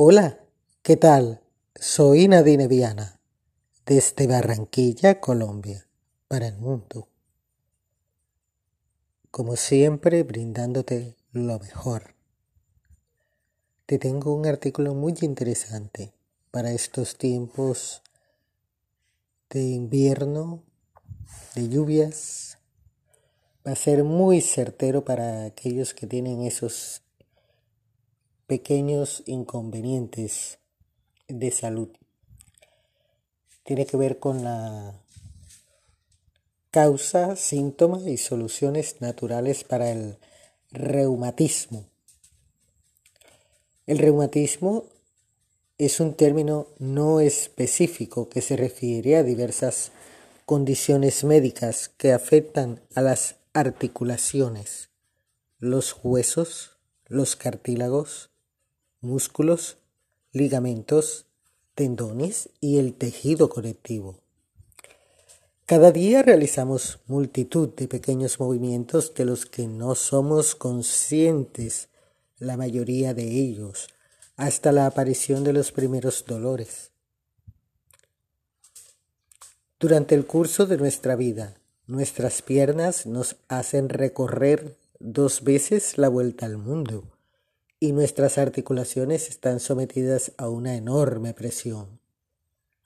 Hola, ¿qué tal? Soy Nadine Viana, desde Barranquilla, Colombia, para el mundo. Como siempre, brindándote lo mejor. Te tengo un artículo muy interesante para estos tiempos de invierno, de lluvias. Va a ser muy certero para aquellos que tienen esos pequeños inconvenientes de salud. Tiene que ver con la causa, síntomas y soluciones naturales para el reumatismo. El reumatismo es un término no específico que se refiere a diversas condiciones médicas que afectan a las articulaciones, los huesos, los cartílagos, músculos, ligamentos, tendones y el tejido conectivo. Cada día realizamos multitud de pequeños movimientos de los que no somos conscientes, la mayoría de ellos, hasta la aparición de los primeros dolores. Durante el curso de nuestra vida, nuestras piernas nos hacen recorrer dos veces la vuelta al mundo y nuestras articulaciones están sometidas a una enorme presión.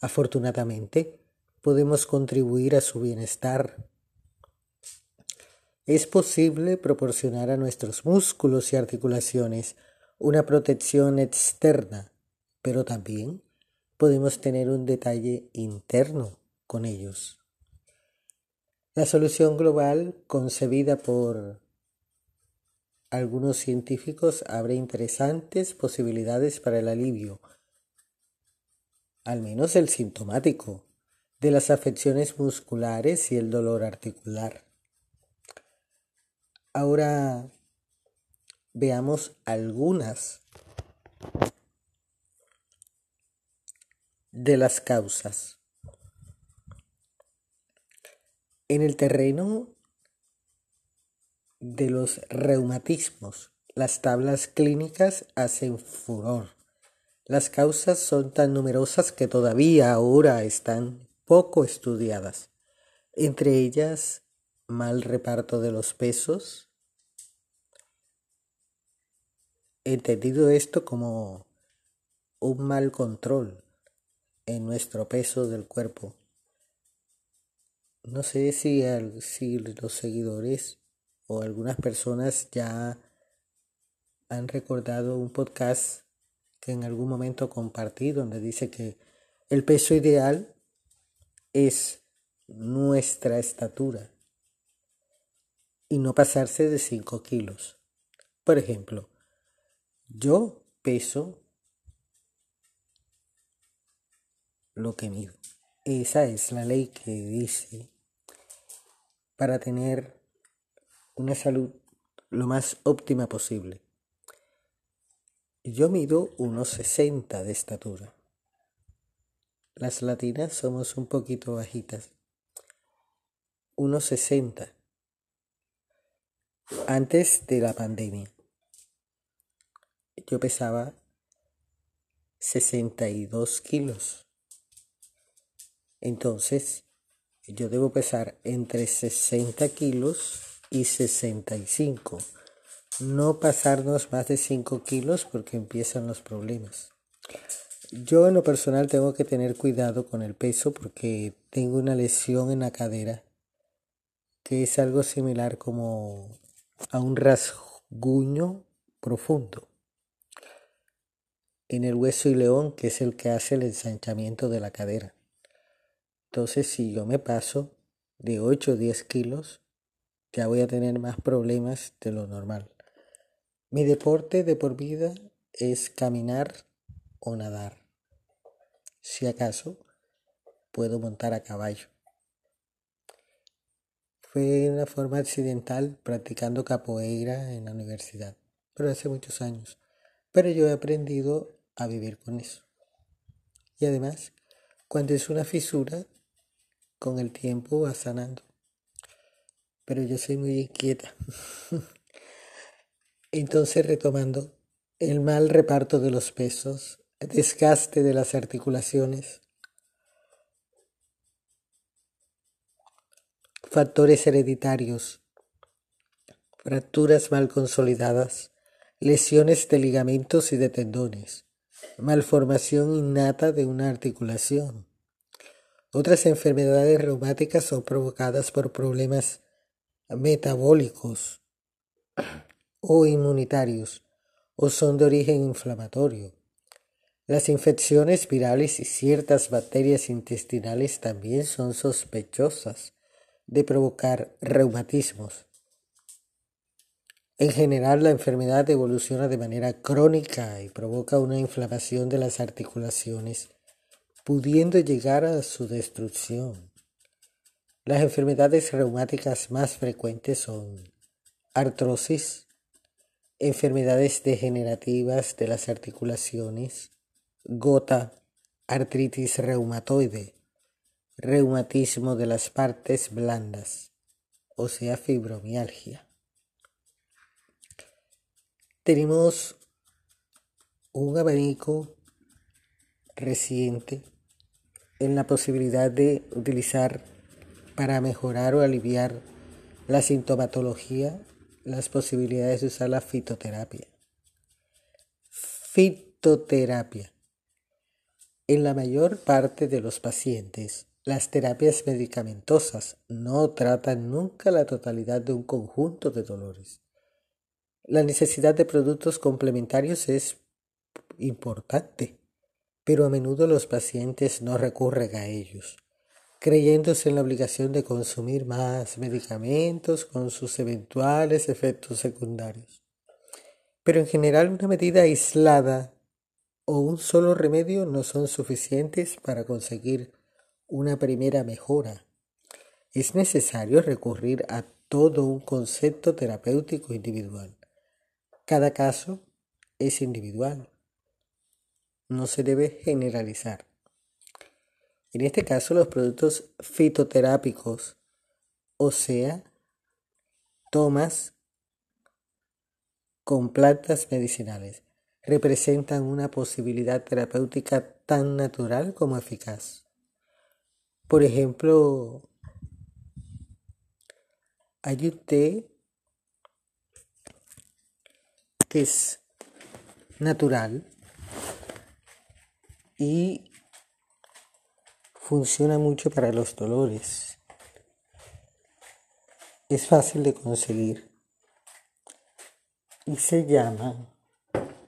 Afortunadamente, podemos contribuir a su bienestar. Es posible proporcionar a nuestros músculos y articulaciones una protección externa, pero también podemos tener un detalle interno con ellos. La solución global concebida por algunos científicos abre interesantes posibilidades para el alivio, al menos el sintomático, de las afecciones musculares y el dolor articular. Ahora veamos algunas de las causas. En el terreno de los reumatismos. Las tablas clínicas hacen furor. Las causas son tan numerosas que todavía ahora están poco estudiadas. Entre ellas, mal reparto de los pesos. Entendido esto como un mal control en nuestro peso del cuerpo. No sé si, si los seguidores o algunas personas ya han recordado un podcast que en algún momento compartí donde dice que el peso ideal es nuestra estatura y no pasarse de 5 kilos. Por ejemplo, yo peso lo que mido. Esa es la ley que dice para tener una salud lo más óptima posible. Yo mido unos 60 de estatura. Las latinas somos un poquito bajitas. Unos 60. Antes de la pandemia. Yo pesaba 62 kilos. Entonces, yo debo pesar entre 60 kilos y 65. No pasarnos más de 5 kilos porque empiezan los problemas. Yo en lo personal tengo que tener cuidado con el peso porque tengo una lesión en la cadera que es algo similar como a un rasguño profundo en el hueso y león que es el que hace el ensanchamiento de la cadera. Entonces si yo me paso de 8 o 10 kilos ya voy a tener más problemas de lo normal. Mi deporte de por vida es caminar o nadar. Si acaso, puedo montar a caballo. Fue una forma accidental practicando capoeira en la universidad, pero hace muchos años. Pero yo he aprendido a vivir con eso. Y además, cuando es una fisura, con el tiempo va sanando pero yo soy muy inquieta. Entonces, retomando, el mal reparto de los pesos desgaste de las articulaciones, factores hereditarios, fracturas mal consolidadas, lesiones de ligamentos y de tendones, malformación innata de una articulación. Otras enfermedades reumáticas son provocadas por problemas metabólicos o inmunitarios o son de origen inflamatorio. Las infecciones virales y ciertas bacterias intestinales también son sospechosas de provocar reumatismos. En general, la enfermedad evoluciona de manera crónica y provoca una inflamación de las articulaciones, pudiendo llegar a su destrucción. Las enfermedades reumáticas más frecuentes son artrosis, enfermedades degenerativas de las articulaciones, gota, artritis reumatoide, reumatismo de las partes blandas, o sea, fibromialgia. Tenemos un abanico reciente en la posibilidad de utilizar para mejorar o aliviar la sintomatología las posibilidades de usar la fitoterapia. Fitoterapia. En la mayor parte de los pacientes, las terapias medicamentosas no tratan nunca la totalidad de un conjunto de dolores. La necesidad de productos complementarios es importante, pero a menudo los pacientes no recurren a ellos creyéndose en la obligación de consumir más medicamentos con sus eventuales efectos secundarios. Pero en general una medida aislada o un solo remedio no son suficientes para conseguir una primera mejora. Es necesario recurrir a todo un concepto terapéutico individual. Cada caso es individual. No se debe generalizar. En este caso, los productos fitoterápicos, o sea, tomas con plantas medicinales, representan una posibilidad terapéutica tan natural como eficaz. Por ejemplo, hay un té que es natural y Funciona mucho para los dolores. Es fácil de conseguir. Y se llama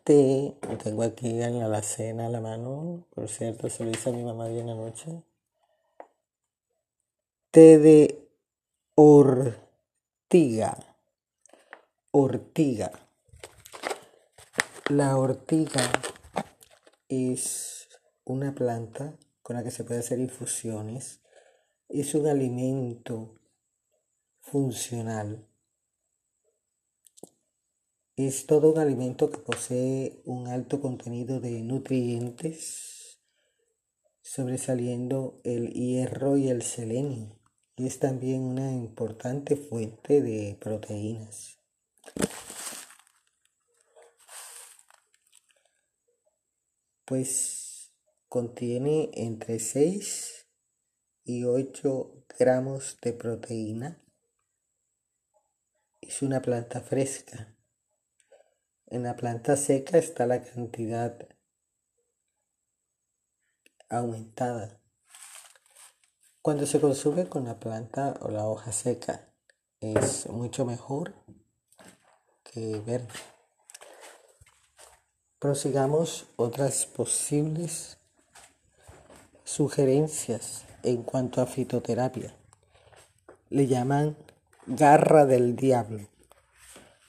té. Lo tengo aquí en la alacena a la mano. Por cierto, se lo hice a mi mamá bien anoche. Té de ortiga. Ortiga. La ortiga es una planta con la que se puede hacer infusiones. Es un alimento funcional. Es todo un alimento que posee un alto contenido de nutrientes, sobresaliendo el hierro y el selenio. Y es también una importante fuente de proteínas. Pues Contiene entre 6 y 8 gramos de proteína. Es una planta fresca. En la planta seca está la cantidad aumentada. Cuando se consume con la planta o la hoja seca es mucho mejor que verde. Prosigamos otras posibles sugerencias en cuanto a fitoterapia. Le llaman garra del diablo.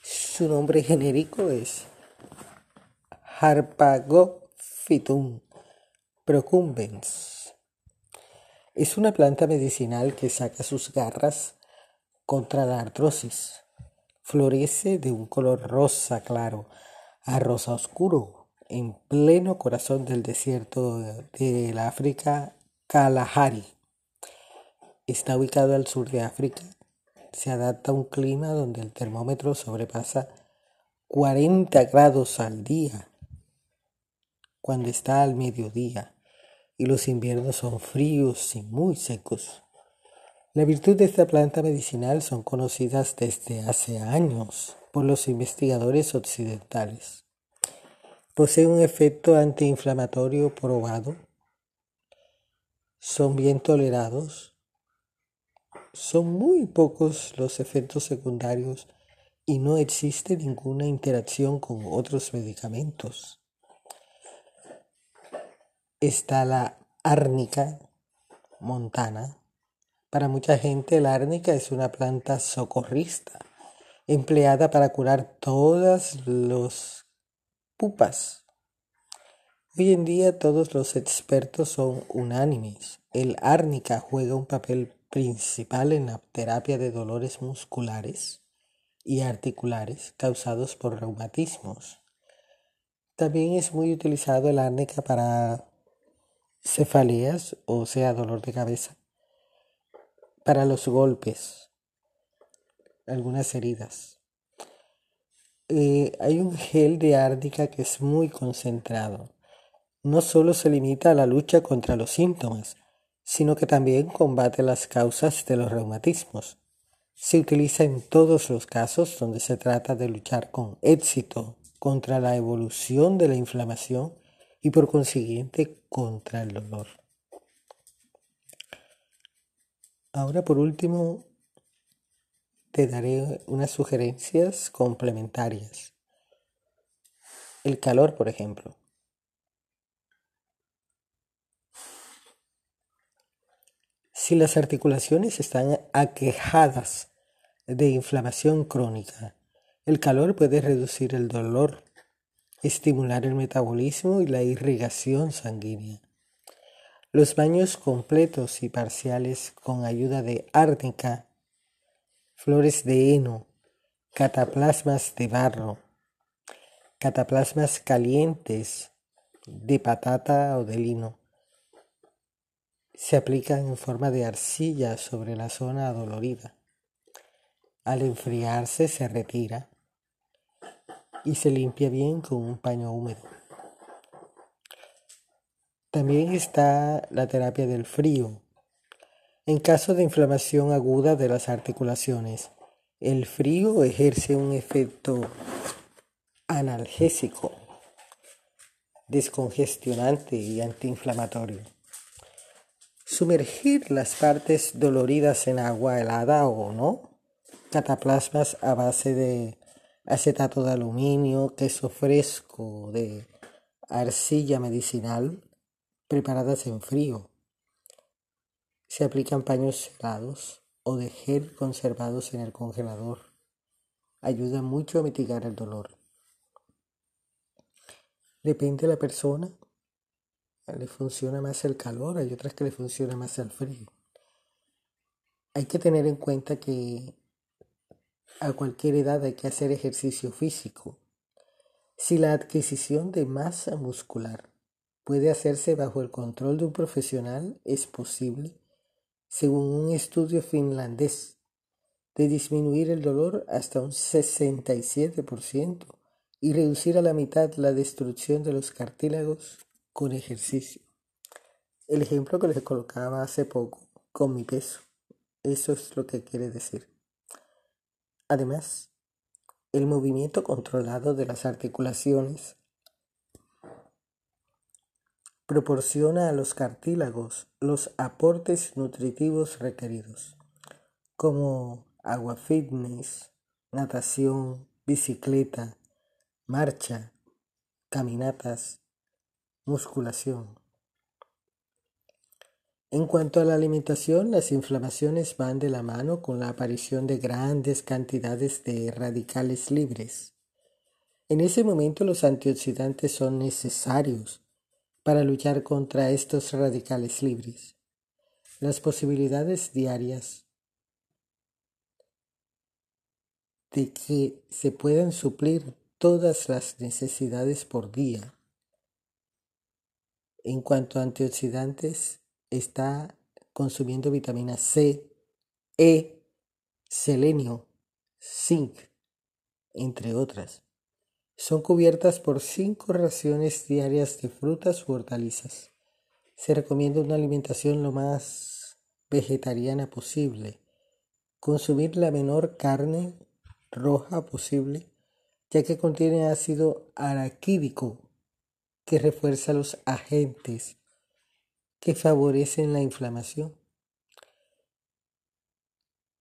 Su nombre genérico es Harpagophytum procumbens. Es una planta medicinal que saca sus garras contra la artrosis. Florece de un color rosa claro a rosa oscuro en pleno corazón del desierto de la África Kalahari. Está ubicado al sur de África. Se adapta a un clima donde el termómetro sobrepasa 40 grados al día. cuando está al mediodía y los inviernos son fríos y muy secos. La virtud de esta planta medicinal son conocidas desde hace años por los investigadores occidentales. Posee un efecto antiinflamatorio probado. Son bien tolerados. Son muy pocos los efectos secundarios y no existe ninguna interacción con otros medicamentos. Está la árnica montana para mucha gente la árnica es una planta socorrista, empleada para curar todas las pupas. Hoy en día todos los expertos son unánimes. El árnica juega un papel principal en la terapia de dolores musculares y articulares causados por reumatismos. También es muy utilizado el árnica para cefaleas, o sea, dolor de cabeza para los golpes, algunas heridas. Eh, hay un gel de árnica que es muy concentrado. No solo se limita a la lucha contra los síntomas, sino que también combate las causas de los reumatismos. Se utiliza en todos los casos donde se trata de luchar con éxito contra la evolución de la inflamación y por consiguiente contra el dolor. Ahora por último te daré unas sugerencias complementarias. El calor, por ejemplo. Si las articulaciones están aquejadas de inflamación crónica, el calor puede reducir el dolor, estimular el metabolismo y la irrigación sanguínea. Los baños completos y parciales con ayuda de árnica, flores de heno, cataplasmas de barro, cataplasmas calientes de patata o de lino. Se aplican en forma de arcilla sobre la zona adolorida. Al enfriarse se retira y se limpia bien con un paño húmedo. También está la terapia del frío. En caso de inflamación aguda de las articulaciones, el frío ejerce un efecto analgésico, descongestionante y antiinflamatorio. Sumergir las partes doloridas en agua helada o no, cataplasmas a base de acetato de aluminio, queso fresco de arcilla medicinal, preparadas en frío. Se aplican paños helados o de gel conservados en el congelador. Ayuda mucho a mitigar el dolor. Depende de la persona. Le funciona más el calor, hay otras que le funciona más el frío. Hay que tener en cuenta que a cualquier edad hay que hacer ejercicio físico. Si la adquisición de masa muscular puede hacerse bajo el control de un profesional es posible, según un estudio finlandés, de disminuir el dolor hasta un 67% y reducir a la mitad la destrucción de los cartílagos con ejercicio. El ejemplo que les colocaba hace poco con mi peso, eso es lo que quiere decir. Además, el movimiento controlado de las articulaciones proporciona a los cartílagos los aportes nutritivos requeridos, como agua fitness, natación, bicicleta, marcha, caminatas, musculación. En cuanto a la alimentación, las inflamaciones van de la mano con la aparición de grandes cantidades de radicales libres. En ese momento los antioxidantes son necesarios para luchar contra estos radicales libres. Las posibilidades diarias de que se puedan suplir todas las necesidades por día. En cuanto a antioxidantes, está consumiendo vitamina C, E, selenio, zinc, entre otras. Son cubiertas por cinco raciones diarias de frutas u hortalizas. Se recomienda una alimentación lo más vegetariana posible. Consumir la menor carne roja posible, ya que contiene ácido araquídico que refuerza los agentes que favorecen la inflamación.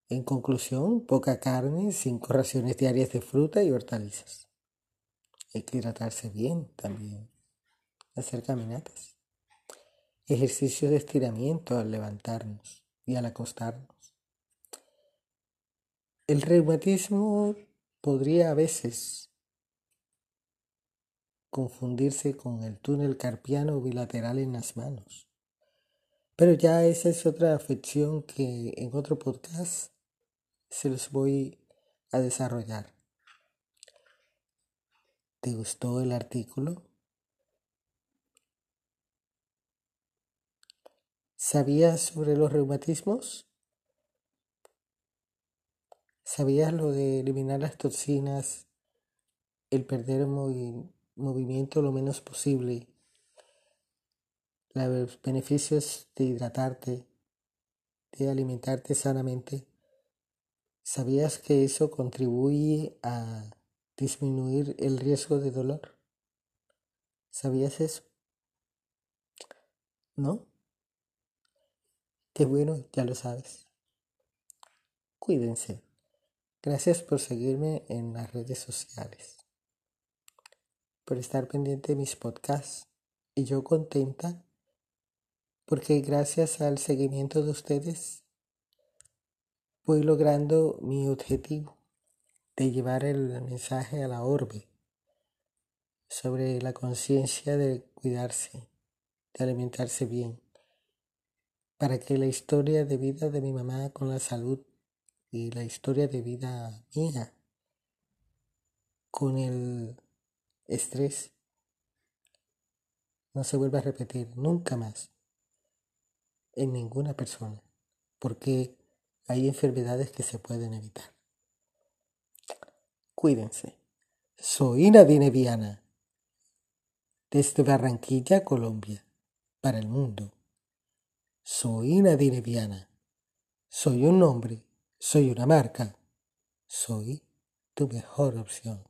En conclusión, poca carne, cinco raciones diarias de fruta y hortalizas. Hay que hidratarse bien también. Hacer caminatas. Ejercicio de estiramiento al levantarnos y al acostarnos. El reumatismo podría a veces confundirse con el túnel carpiano bilateral en las manos. Pero ya esa es otra afección que en otro podcast se los voy a desarrollar. ¿Te gustó el artículo? ¿Sabías sobre los reumatismos? ¿Sabías lo de eliminar las toxinas, el perder movimiento lo menos posible, los beneficios de hidratarte, de alimentarte sanamente? ¿Sabías que eso contribuye a disminuir el riesgo de dolor? ¿Sabías eso? ¿No? Qué bueno, ya lo sabes. Cuídense. Gracias por seguirme en las redes sociales, por estar pendiente de mis podcasts y yo contenta porque gracias al seguimiento de ustedes voy logrando mi objetivo de llevar el mensaje a la orbe sobre la conciencia de cuidarse, de alimentarse bien, para que la historia de vida de mi mamá con la salud y la historia de vida mía con el estrés no se vuelva a repetir nunca más en ninguna persona, porque hay enfermedades que se pueden evitar. Cuídense. Soy Nadine Viana, desde Barranquilla, Colombia, para el mundo. Soy Nadine Viana. Soy un nombre, soy una marca, soy tu mejor opción.